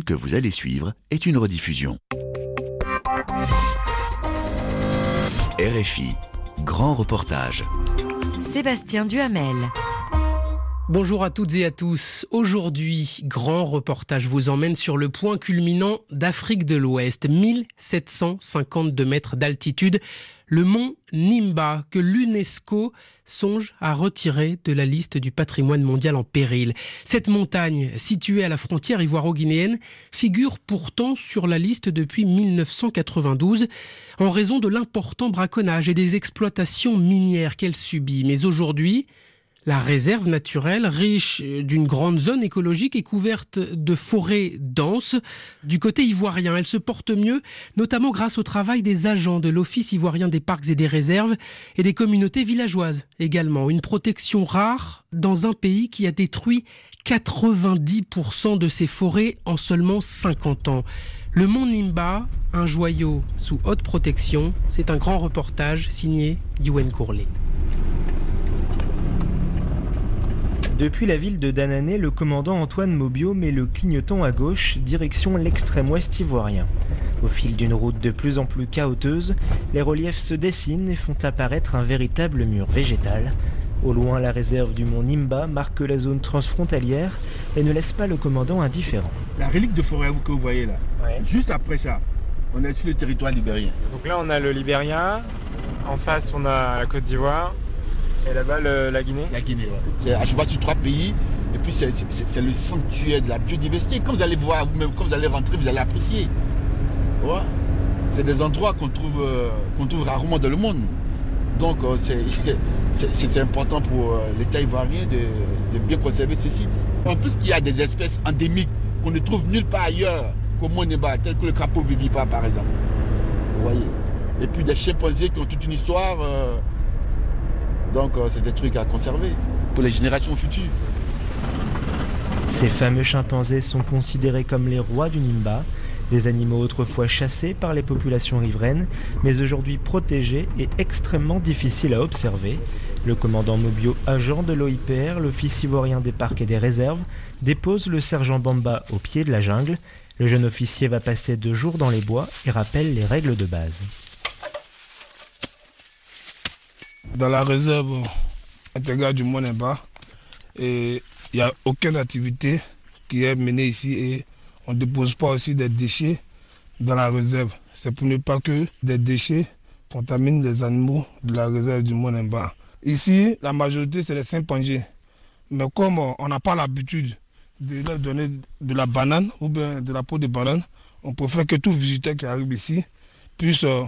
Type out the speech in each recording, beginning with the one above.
que vous allez suivre est une rediffusion. RFI, grand reportage. Sébastien Duhamel. Bonjour à toutes et à tous. Aujourd'hui, grand reportage vous emmène sur le point culminant d'Afrique de l'Ouest, 1752 mètres d'altitude, le mont Nimba que l'UNESCO songe à retirer de la liste du patrimoine mondial en péril. Cette montagne, située à la frontière ivoiro-guinéenne, figure pourtant sur la liste depuis 1992 en raison de l'important braconnage et des exploitations minières qu'elle subit. Mais aujourd'hui, la réserve naturelle, riche d'une grande zone écologique, est couverte de forêts denses. Du côté ivoirien, elle se porte mieux, notamment grâce au travail des agents de l'Office ivoirien des parcs et des réserves et des communautés villageoises également. Une protection rare dans un pays qui a détruit 90% de ses forêts en seulement 50 ans. Le mont Nimba, un joyau sous haute protection, c'est un grand reportage signé Yuen Courlet. Depuis la ville de Danané, le commandant Antoine Mobio met le clignotant à gauche, direction l'extrême ouest ivoirien. Au fil d'une route de plus en plus chaoteuse, les reliefs se dessinent et font apparaître un véritable mur végétal. Au loin, la réserve du mont Nimba marque la zone transfrontalière et ne laisse pas le commandant indifférent. La relique de forêt que vous voyez là, juste après ça, on est sur le territoire libérien. Donc là, on a le Libéria, en face, on a la Côte d'Ivoire, et là-bas, la Guinée La Guinée. C'est à cheval sur trois pays. Et puis, c'est le sanctuaire de la biodiversité. Quand vous allez voir, vous-même, quand vous allez rentrer, vous allez apprécier. Ouais. C'est des endroits qu'on trouve, euh, trouve rarement dans le monde. Donc, euh, c'est important pour euh, l'État ivoirien de, bien conserver ce site. En plus, qu'il y a des espèces endémiques qu'on ne trouve nulle part ailleurs qu'au Moneba, tel que le crapaud vivipar, par exemple. Vous voyez? Et puis des chimpanzés qui ont toute une histoire. Donc euh, c'est des trucs à conserver pour les générations futures. Ces fameux chimpanzés sont considérés comme les rois du Nimba, des animaux autrefois chassés par les populations riveraines, mais aujourd'hui protégés et extrêmement difficiles à observer. Le commandant Mobio, agent de l'OIPR, l'Office ivoirien des parcs et des réserves, dépose le sergent Bamba au pied de la jungle. Le jeune officier va passer deux jours dans les bois et rappelle les règles de base. Dans la réserve intégrale du Monemba. Et il n'y a aucune activité qui est menée ici et on ne dépose pas aussi des déchets dans la réserve. C'est pour ne pas que des déchets contaminent les animaux de la réserve du Monemba. Ici, la majorité, c'est les chimpanzés. Mais comme on n'a pas l'habitude de leur donner de la banane ou bien de la peau de banane, on préfère que tout visiteur qui arrive ici puisse euh,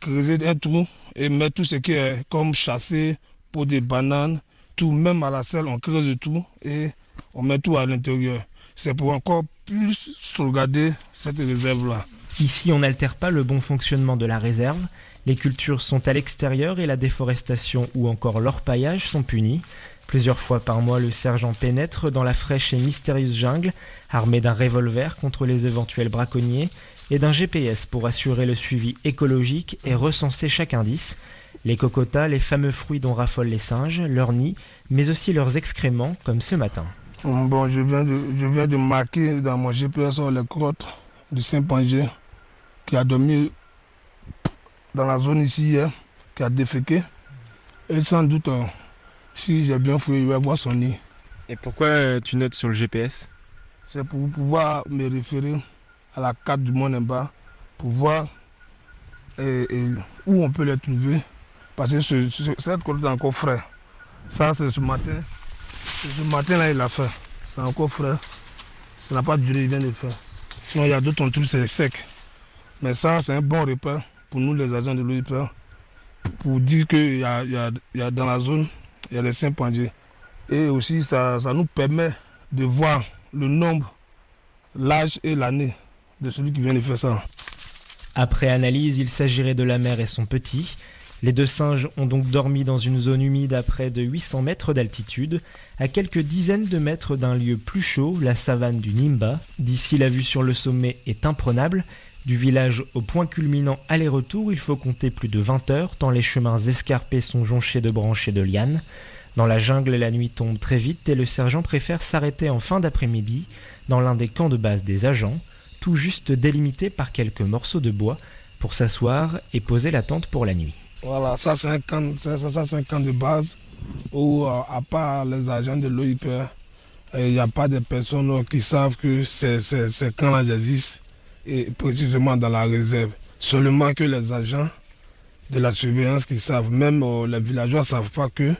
creuser un trou et mettre tout ce qui est comme chassé, pour des bananes, tout, même à la selle, on creuse tout et on met tout à l'intérieur. C'est pour encore plus sauvegarder cette réserve-là. Ici, on n'altère pas le bon fonctionnement de la réserve. Les cultures sont à l'extérieur et la déforestation ou encore l'orpaillage sont punis. Plusieurs fois par mois, le sergent pénètre dans la fraîche et mystérieuse jungle, armé d'un revolver contre les éventuels braconniers et d'un GPS pour assurer le suivi écologique et recenser chaque indice. Les cocotas, les fameux fruits dont raffolent les singes, leurs nids, mais aussi leurs excréments, comme ce matin. Bon, je viens de, je viens de marquer dans mon GPS les crottes du Saint-Pangé qui a dormi dans la zone ici hier, qui a déféqué. Et sans doute, euh, si j'ai bien fouillé, il va voir son nid. Et pourquoi euh, tu notes sur le GPS C'est pour pouvoir me référer à la carte du Monemba pour voir où on peut les trouver. Parce que cette côte est encore frais. Ça, c'est ce matin. Ce matin-là, il a fait. C'est encore frais. Ça n'a pas duré, il vient de faire. Sinon, il y a d'autres, on trouve c'est sec. Mais ça, c'est un bon repère pour nous, les agents de l'OIPR, pour dire qu'il y a, dans la zone, il y a les Saint-Pandiers. Et aussi, ça, ça nous permet de voir le nombre, l'âge et l'année de. Après analyse, il s'agirait de la mère et son petit. Les deux singes ont donc dormi dans une zone humide à près de 800 mètres d'altitude, à quelques dizaines de mètres d'un lieu plus chaud, la savane du Nimba. D'ici, la vue sur le sommet est imprenable. Du village au point culminant aller-retour, il faut compter plus de 20 heures, tant les chemins escarpés sont jonchés de branches et de lianes. Dans la jungle, la nuit tombe très vite et le sergent préfère s'arrêter en fin d'après-midi dans l'un des camps de base des agents, tout juste délimité par quelques morceaux de bois pour s'asseoir et poser la tente pour la nuit. Voilà, ça c'est un, camp, de base où, euh, à part les agents de l'OIP, euh, il n'y a pas de personnes qui savent que ces, camps-là existent, et précisément dans la réserve. Seulement que les agents de la surveillance qui savent, même euh, les villageois ne savent pas qu'il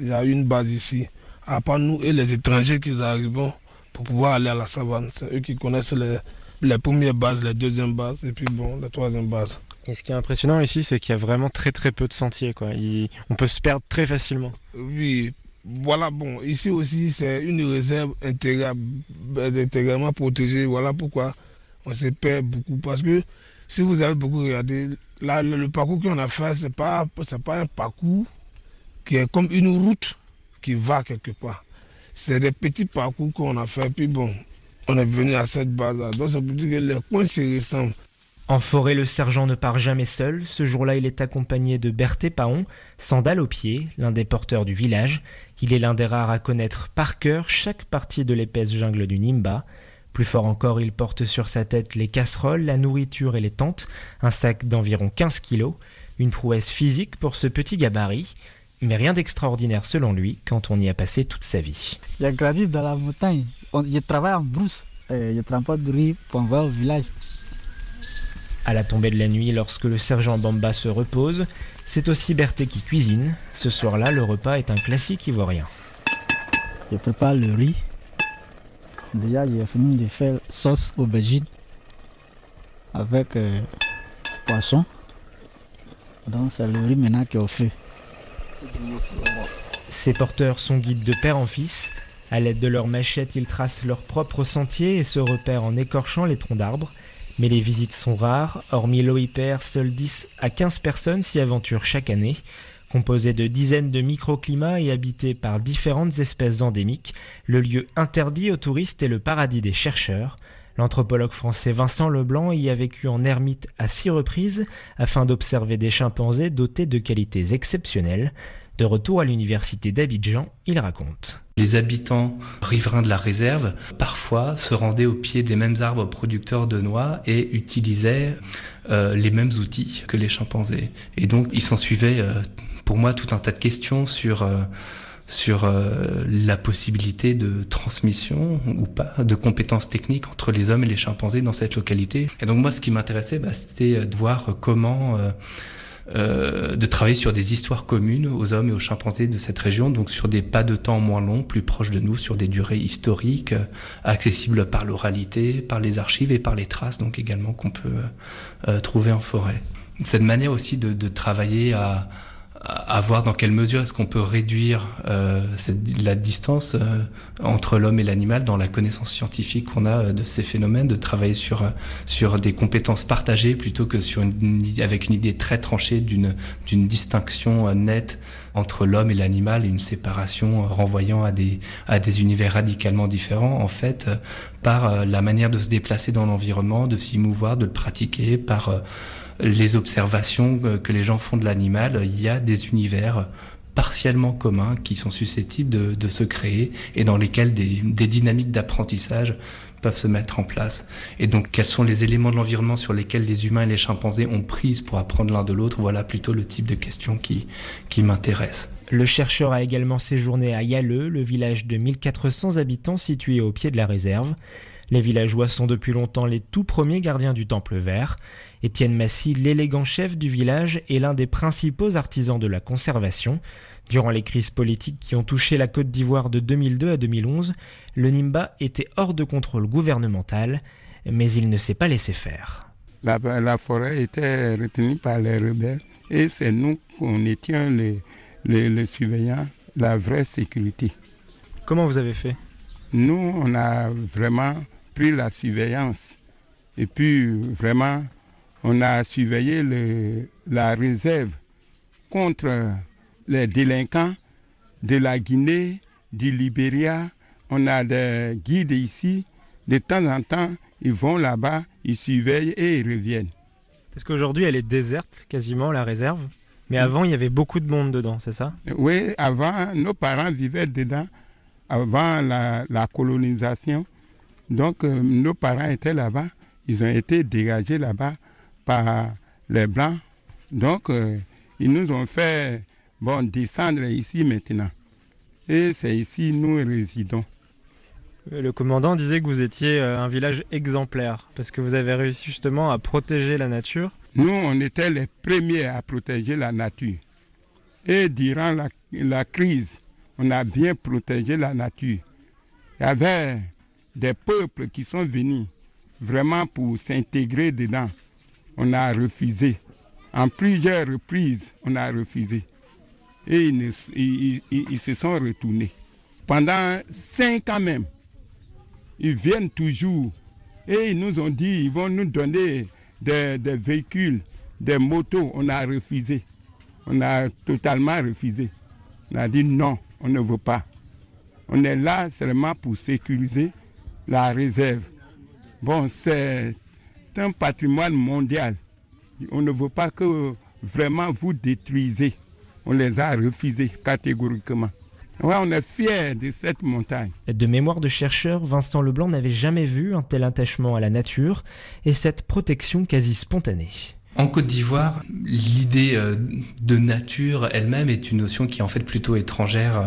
y a une base ici. À part nous et les étrangers qui arrivent pour pouvoir aller à la savane. C'est eux qui connaissent les, les premières bases, les deuxièmes bases et puis bon, la troisième base. Et ce qui est impressionnant ici, c'est qu'il y a vraiment très très peu de sentiers. Quoi. on peut se perdre très facilement. Oui, voilà, bon, ici aussi, c'est une réserve intégralement protégée. Voilà pourquoi on se perd beaucoup. Parce que si vous avez beaucoup regardé, là, le, parcours qu'on a fait, ce n'est pas, pas un parcours qui est comme une route qui va quelque part. C'est des petits parcours qu'on a fait. Puis bon, on est venu à cette base-là. Donc ça veut dire que les coins se ressemblent. En forêt, le sergent ne part jamais seul. Ce jour-là, il est accompagné de Berthé Paon, sandales aux pieds, l'un des porteurs du village. Il est l'un des rares à connaître par cœur chaque partie de l'épaisse jungle du Nimba. Plus fort encore, il porte sur sa tête les casseroles, la nourriture et les tentes, un sac d'environ 15 kilos, une prouesse physique pour ce petit gabarit, mais rien d'extraordinaire selon lui quand on y a passé toute sa vie. Il a grandi dans la montagne, je travaille en brousse, je transporte du riz pour au village. À la tombée de la nuit, lorsque le sergent Bamba se repose, c'est aussi Berthe qui cuisine. Ce soir-là, le repas est un classique ivoirien. Je prépare le riz. Déjà, j'ai fini de faire sauce aubergine avec euh, poisson. Donc, c'est le riz maintenant qui est au feu. Ces porteurs sont guides de père en fils. À l'aide de leurs machettes, ils tracent leur propre sentier et se repèrent en écorchant les troncs d'arbres. Mais les visites sont rares, hormis l'OIPR, seules 10 à 15 personnes s'y aventurent chaque année. Composé de dizaines de microclimats et habité par différentes espèces endémiques, le lieu interdit aux touristes est le paradis des chercheurs. L'anthropologue français Vincent Leblanc y a vécu en ermite à six reprises afin d'observer des chimpanzés dotés de qualités exceptionnelles. De retour à l'université d'Abidjan, il raconte. Les habitants riverains de la réserve, parfois, se rendaient au pied des mêmes arbres producteurs de noix et utilisaient euh, les mêmes outils que les chimpanzés. Et donc, il s'en suivait, euh, pour moi, tout un tas de questions sur... Euh, sur la possibilité de transmission ou pas de compétences techniques entre les hommes et les chimpanzés dans cette localité. Et donc moi, ce qui m'intéressait, bah, c'était de voir comment euh, de travailler sur des histoires communes aux hommes et aux chimpanzés de cette région, donc sur des pas de temps moins longs, plus proches de nous, sur des durées historiques, euh, accessibles par l'oralité, par les archives et par les traces, donc également qu'on peut euh, trouver en forêt. Cette manière aussi de travailler à, à voir dans quelle mesure est-ce qu'on peut réduire euh, cette, la distance euh, entre l'homme et l'animal dans la connaissance scientifique qu'on a euh, de ces phénomènes, de travailler sur, sur des compétences partagées plutôt que sur une, avec une idée très tranchée d'une, d'une distinction nette entre l'homme et l'animal une séparation renvoyant à des, à des univers radicalement différents, en fait, par la manière de se déplacer dans l'environnement, de s'y mouvoir, de le pratiquer, par les observations que les gens font de l'animal, il y a des univers partiellement communs qui sont susceptibles de, se créer et dans lesquels des, dynamiques d'apprentissage peuvent se mettre en place. Et donc, quels sont les éléments de l'environnement sur lesquels les humains et les chimpanzés ont prise pour apprendre l'un de l'autre? Voilà plutôt le type de questions qui, qui m'intéresse. Le chercheur a également séjourné à Yaleux, le village de 1400 habitants situé au pied de la réserve. Les villageois sont depuis longtemps les tout premiers gardiens du Temple vert. Étienne Massy, l'élégant chef du village, est l'un des principaux artisans de la conservation. Durant les crises politiques qui ont touché la Côte d'Ivoire de 2002 à 2011, le Nimba était hors de contrôle gouvernemental, mais il ne s'est pas laissé faire. La, forêt était retenue par les rebelles et c'est nous qu'on étions les, les surveillants, la vraie sécurité. Comment vous avez fait? Nous, on a vraiment pris la surveillance. Et puis, vraiment, on a surveillé la réserve contre les délinquants de la Guinée, du Libéria. On a des guides ici. De temps en temps, ils vont là-bas, ils surveillent et ils reviennent. Parce qu'aujourd'hui, elle est déserte, quasiment, la réserve. Mais avant, il y avait beaucoup de monde dedans, c'est ça? Oui, avant, nos parents vivaient dedans, avant la colonisation. Donc euh, nos parents étaient là-bas, ils ont été dégagés là-bas par les Blancs. Donc euh, ils nous ont fait bon, descendre ici maintenant. Et c'est ici nous résidons. Le commandant disait que vous étiez euh, un village exemplaire parce que vous avez réussi justement à protéger la nature. Nous, on était les premiers à protéger la nature. Et durant la, la crise, on a bien protégé la nature. Il y avait des peuples qui sont venus vraiment pour s'intégrer dedans. On a refusé. En plusieurs reprises, on a refusé. Et ils, se sont retournés. Pendant cinq ans même, ils viennent toujours. Et ils nous ont dit ils vont nous donner des, des véhicules, des motos. On a refusé. On a totalement refusé. On a dit non, on ne veut pas. On est là seulement pour sécuriser la réserve. Bon, c'est un patrimoine mondial. On ne veut pas que vraiment vous détruisez. On les a refusés catégoriquement. Ouais, on est fiers de cette montagne. De mémoire de chercheur, Vincent Leblanc n'avait jamais vu un tel attachement à la nature et cette protection quasi spontanée. En Côte d'Ivoire, l'idée euh, de nature elle-même est une notion qui est en fait plutôt étrangère, euh,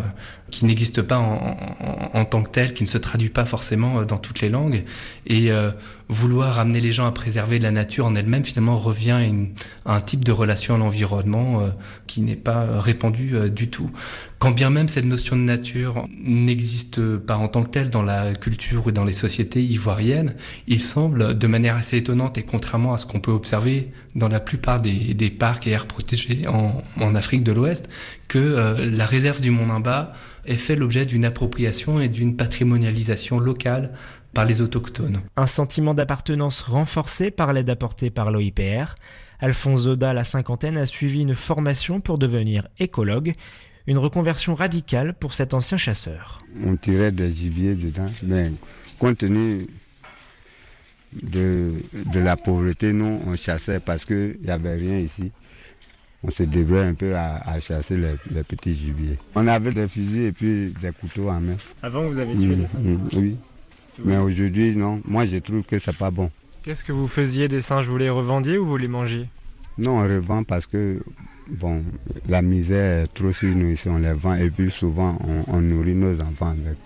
qui n'existe pas en, en- en tant que telle, qui ne se traduit pas forcément euh, dans toutes les langues. Et euh, vouloir amener les gens à préserver la nature en elle-même, finalement, revient à, une- à un type de relation à l'environnement euh, qui n'est pas euh, répandu euh, du tout. Quand bien même cette notion de nature n'existe pas en tant que telle dans la culture ou dans les sociétés ivoiriennes, il semble, de manière assez étonnante et contrairement à ce qu'on peut observer dans la plupart des, des parcs et aires protégés en, en Afrique de l'Ouest, que euh, la réserve du Mont Nimba est fait l'objet d'une appropriation et d'une patrimonialisation locale par les autochtones. Un sentiment d'appartenance renforcé par l'aide apportée par l'OIPR. Alphonse Zoda, la cinquantaine, a suivi une formation pour devenir écologue, une reconversion radicale pour cet ancien chasseur. on tirait des gibiers dedans. Mais compte tenu de, de la pauvreté, nous, on chassait parce qu'il n'y avait rien ici. On se débrouillait un peu à, à chasser les, les petits gibiers. On avait des fusils et puis des couteaux en main. Avant, vous avez tué Mm, des singes. mm, Oui. Mais aujourd'hui, non. Moi, je trouve que c'est pas bon. Qu'est-ce que vous faisiez des singes? Vous les revendiez ou vous les mangez Non, on revend parce que bon, la misère est trop sur nous ici, on les vend et puis souvent on, on nourrit nos enfants avec.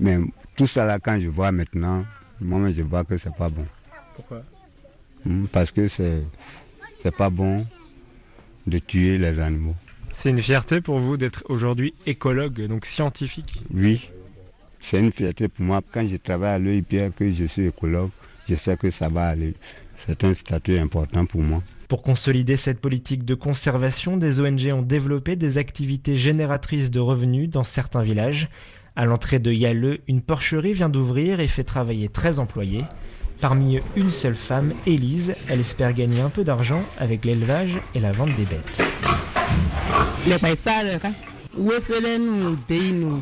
Mais tout ça là, quand je vois maintenant, moi je vois que c'est pas bon. Pourquoi? Hmm, Parce que c'est c'est pas bon de tuer les animaux. C'est une fierté pour vous d'être aujourd'hui écologue, donc scientifique. Oui, c'est une fierté pour moi. Quand je travaille à l'EIPR, que je suis écologue, je sais que ça va aller. C'est un statut important pour moi. Pour consolider cette politique de conservation, des ONG ont développé des activités génératrices de revenus dans certains villages. À l'entrée de Yalleux, une porcherie vient d'ouvrir et fait travailler 13 employés. Parmi eux, une seule femme, Élise. Elle espère gagner un peu d'argent avec l'élevage et la vente des bêtes.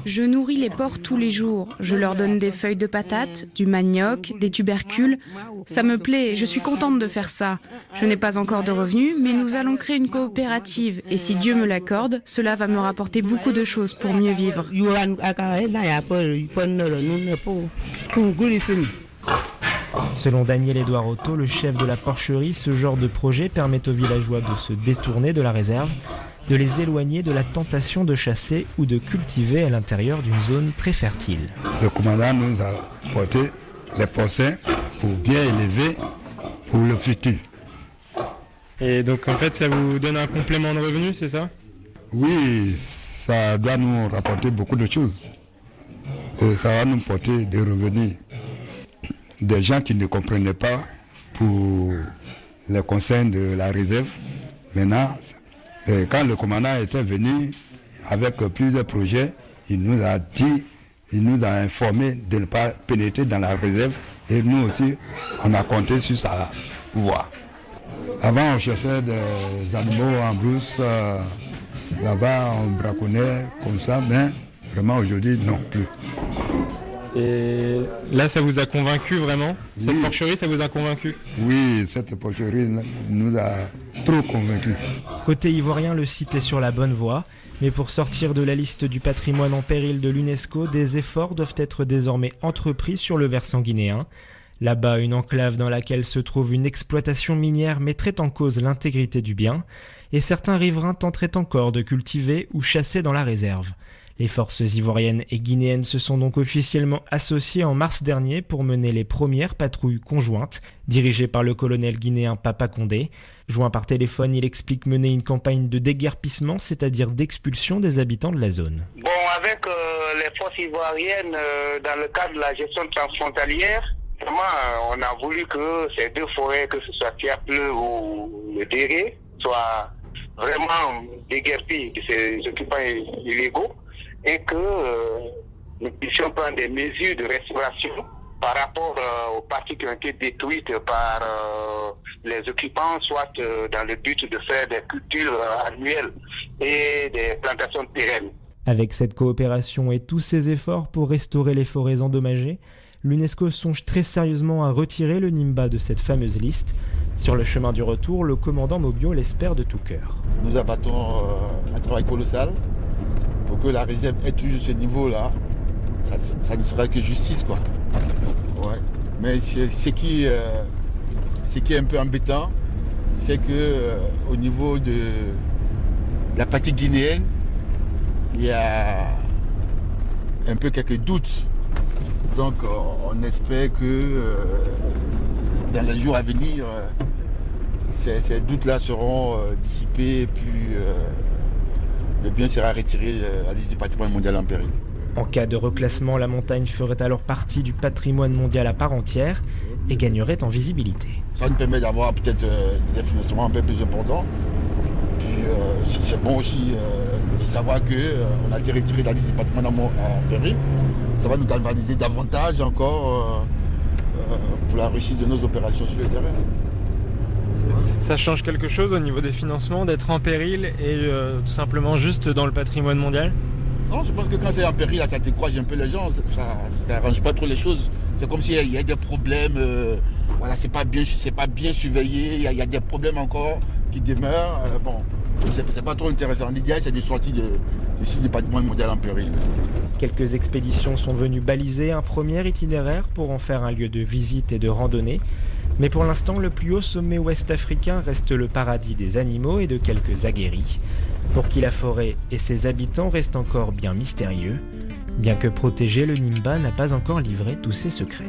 Je nourris les porcs tous les jours. Je leur donne des feuilles de patates, du manioc, des tubercules. Ça me plaît, je suis contente de faire ça. Je n'ai pas encore de revenus, mais nous allons créer une coopérative. Et si Dieu me l'accorde, cela va me rapporter beaucoup de choses pour mieux vivre. Selon Daniel-Édouard Otto, le chef de la porcherie, ce genre de projet permet aux villageois de se détourner de la réserve, de les éloigner de la tentation de chasser ou de cultiver à l'intérieur d'une zone très fertile. Le commandant nous a porté les porcins pour bien élever pour le futur. Et donc en fait, ça vous donne un complément de revenu, c'est ça? Oui, ça doit nous rapporter beaucoup de choses. Et ça va nous porter des revenus. Des gens qui ne comprenaient pas pour les conseils de la réserve. Maintenant, euh, quand le commandant était venu avec plusieurs projets, il nous a dit, il nous a informé de ne pas pénétrer dans la réserve et nous aussi, on a compté sur sa voix. Avant, on chassait des animaux en brousse, euh, là-bas, on braconnait comme ça, mais vraiment aujourd'hui, non plus. Et là, ça vous a convaincu vraiment? Cette porcherie, ça vous a convaincu? Oui, cette porcherie nous a trop convaincus. Côté ivoirien, le site est sur la bonne voie. Mais pour sortir de la liste du patrimoine en péril de l'UNESCO, des efforts doivent être désormais entrepris sur le versant guinéen. Là-bas, une enclave dans laquelle se trouve une exploitation minière mettrait en cause l'intégrité du bien, et certains riverains tenteraient encore de cultiver ou chasser dans la réserve. Les forces ivoiriennes et guinéennes se sont donc officiellement associées en mars dernier pour mener les premières patrouilles conjointes, dirigées par le colonel guinéen Papa Condé. Joint par téléphone, il explique mener une campagne de déguerpissement, c'est-à-dire d'expulsion des habitants de la zone. Bon, avec euh, les forces ivoiriennes, euh, dans le cadre de la gestion transfrontalière, vraiment, euh, on a voulu que ces deux forêts, que ce soit Pierre-Pleu ou le Déré, soient vraiment déguerpies de ces occupants illégaux et que euh, nous puissions prendre des mesures de restauration par rapport euh, aux parties qui ont été détruites par euh, les occupants, soit dans le but de faire des cultures annuelles et des plantations pérennes. Avec cette coopération et tous ces efforts pour restaurer les forêts endommagées, l'UNESCO songe très sérieusement à retirer le Nimba de cette fameuse liste. Sur le chemin du retour, le commandant Mobio l'espère de tout cœur. Nous abattons un travail colossal que la réserve ait toujours ce niveau-là, ça, ne sera que justice. quoi. Mais ce qui, euh, qui est un peu embêtant, c'est que euh, au niveau de la partie guinéenne, il y a un peu quelques doutes. Donc on espère que euh, dans les jours à venir, ces, ces doutes-là seront dissipés et puis le bien sera retiré euh, à la liste du patrimoine mondial en péril. En cas de reclassement, la montagne ferait alors partie du patrimoine mondial à part entière et gagnerait en visibilité. Ça nous permet d'avoir peut-être euh, des financements un peu plus importants. Puis euh, c'est bon aussi de savoir qu'on a été retiré de la liste du patrimoine en péril. Ça va nous galvaniser davantage encore pour la réussite de nos opérations sur le terrain. Ça change quelque chose au niveau des financements d'être en péril et euh, tout simplement juste dans le patrimoine mondial? Non, je pense que quand c'est en péril, ça décourage un peu les gens, ça n'arrange pas trop les choses. C'est comme s'il y, a des problèmes, euh, voilà, c'est pas bien, pas bien surveillé, il y, a des problèmes encore qui demeurent. Euh, bon, c'est pas trop intéressant. L'idéal, c'est des sorties de, du site du patrimoine mondial en péril. Quelques expéditions sont venues baliser un premier itinéraire pour en faire un lieu de visite et de randonnée. Mais pour l'instant, le plus haut sommet ouest africain reste le paradis des animaux et de quelques aguerris, pour qui la forêt et ses habitants restent encore bien mystérieux, bien que protégé, le Nimba n'a pas encore livré tous ses secrets.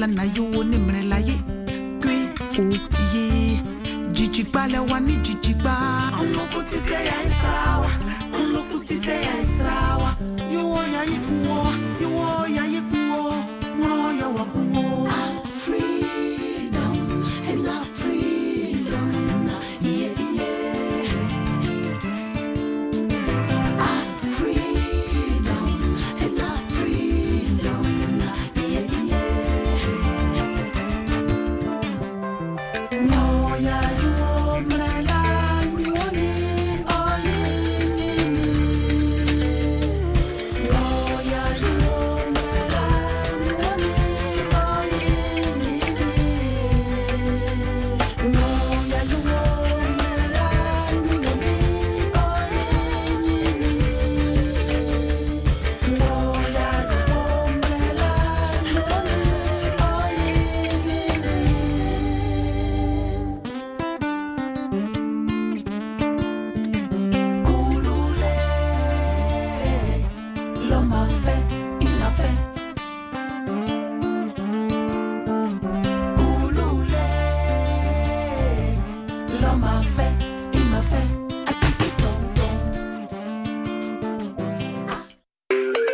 la na yo ni mre la ye. Kwi o ye. Jijigba le wa ni jijigba unloku tite ya israwa. Unloku tite ya israwa. Yo wo ya ipuwa.